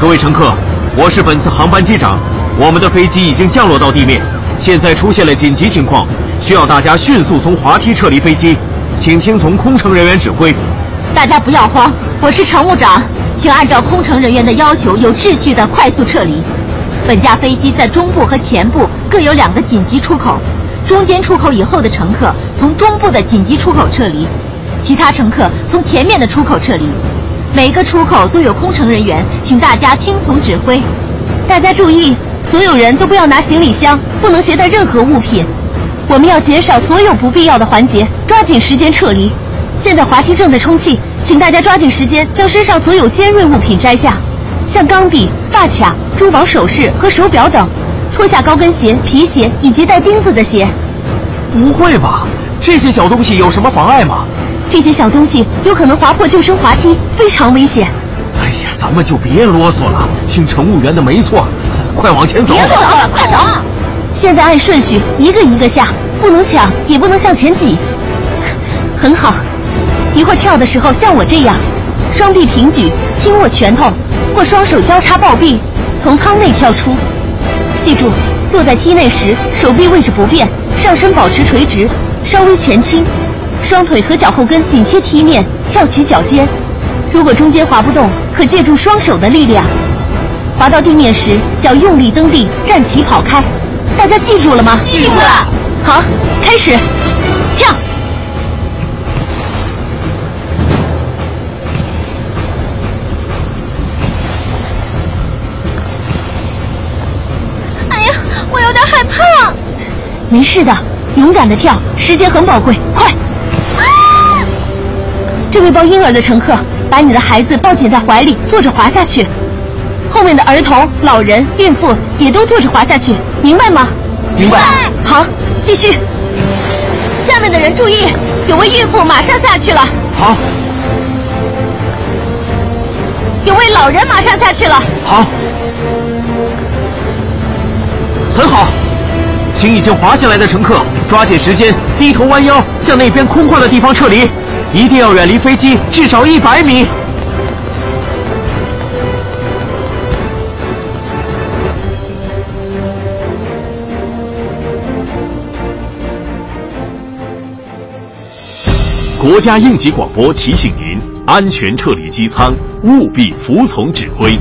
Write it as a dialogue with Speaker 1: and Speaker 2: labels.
Speaker 1: 各位乘客，我是本次航班机长，我们的飞机已经降落到地面，现在出现了紧急情况，需要大家迅速从滑梯撤离飞机，请听从空乘人员指挥。
Speaker 2: 大家不要慌，我是乘务长，请按照空乘人员的要求，有秩序的快速撤离。本架飞机在中部和前部各有两个紧急出口，中间出口以后的乘客从中部的紧急出口撤离，其他乘客从前面的出口撤离。每个出口都有空乘人员，请大家听从指挥。大家注意，所有人都不要拿行李箱，不能携带任何物品。我们要减少所有不必要的环节，抓紧时间撤离。现在滑梯正在充气，请大家抓紧时间将身上所有尖锐物品摘下，像钢笔、发卡、珠宝首饰和手表等。脱下高跟鞋、皮鞋以及带钉子的鞋。
Speaker 1: 不会吧？这些小东西有什么妨碍吗？
Speaker 2: 这些小东西有可能划破救生滑梯，非常危险。
Speaker 1: 哎呀，咱们就别啰嗦了，听乘务员的没错，快往前走。
Speaker 2: 别啰嗦了，快走！现在按顺序一个一个下，不能抢，也不能向前挤。很好，一会儿跳的时候像我这样，双臂平举，轻握拳头，或双手交叉抱臂，从舱内跳出。记住，落在梯内时，手臂位置不变，上身保持垂直，稍微前倾，双腿和脚后跟紧贴踢面，翘起脚尖。如果中间滑不动，可借助双手的力量。滑到地面时，脚用力蹬地，站起跑开。大家记住了吗？
Speaker 3: 记住了。
Speaker 2: 好，开始，跳。哎呀，我有点害怕没事的，勇敢的跳，时间很宝贵，快！啊！这位抱婴儿的乘客，把你的孩子抱紧在怀里，坐着滑下去。后面的儿童、老人、孕妇也都坐着滑下去，明白吗？
Speaker 1: 明白。
Speaker 2: 好，继续。下面的人注意，有位孕妇马上下去了。
Speaker 1: 好。
Speaker 2: 有位老人马上下去了。
Speaker 1: 好。很好。请已经滑下来的乘客抓紧时间，低头弯腰向那边空旷的地方撤离，一定要远离飞机至少一百米。国家应急广播提醒您：安全撤离机舱，务必服从指挥。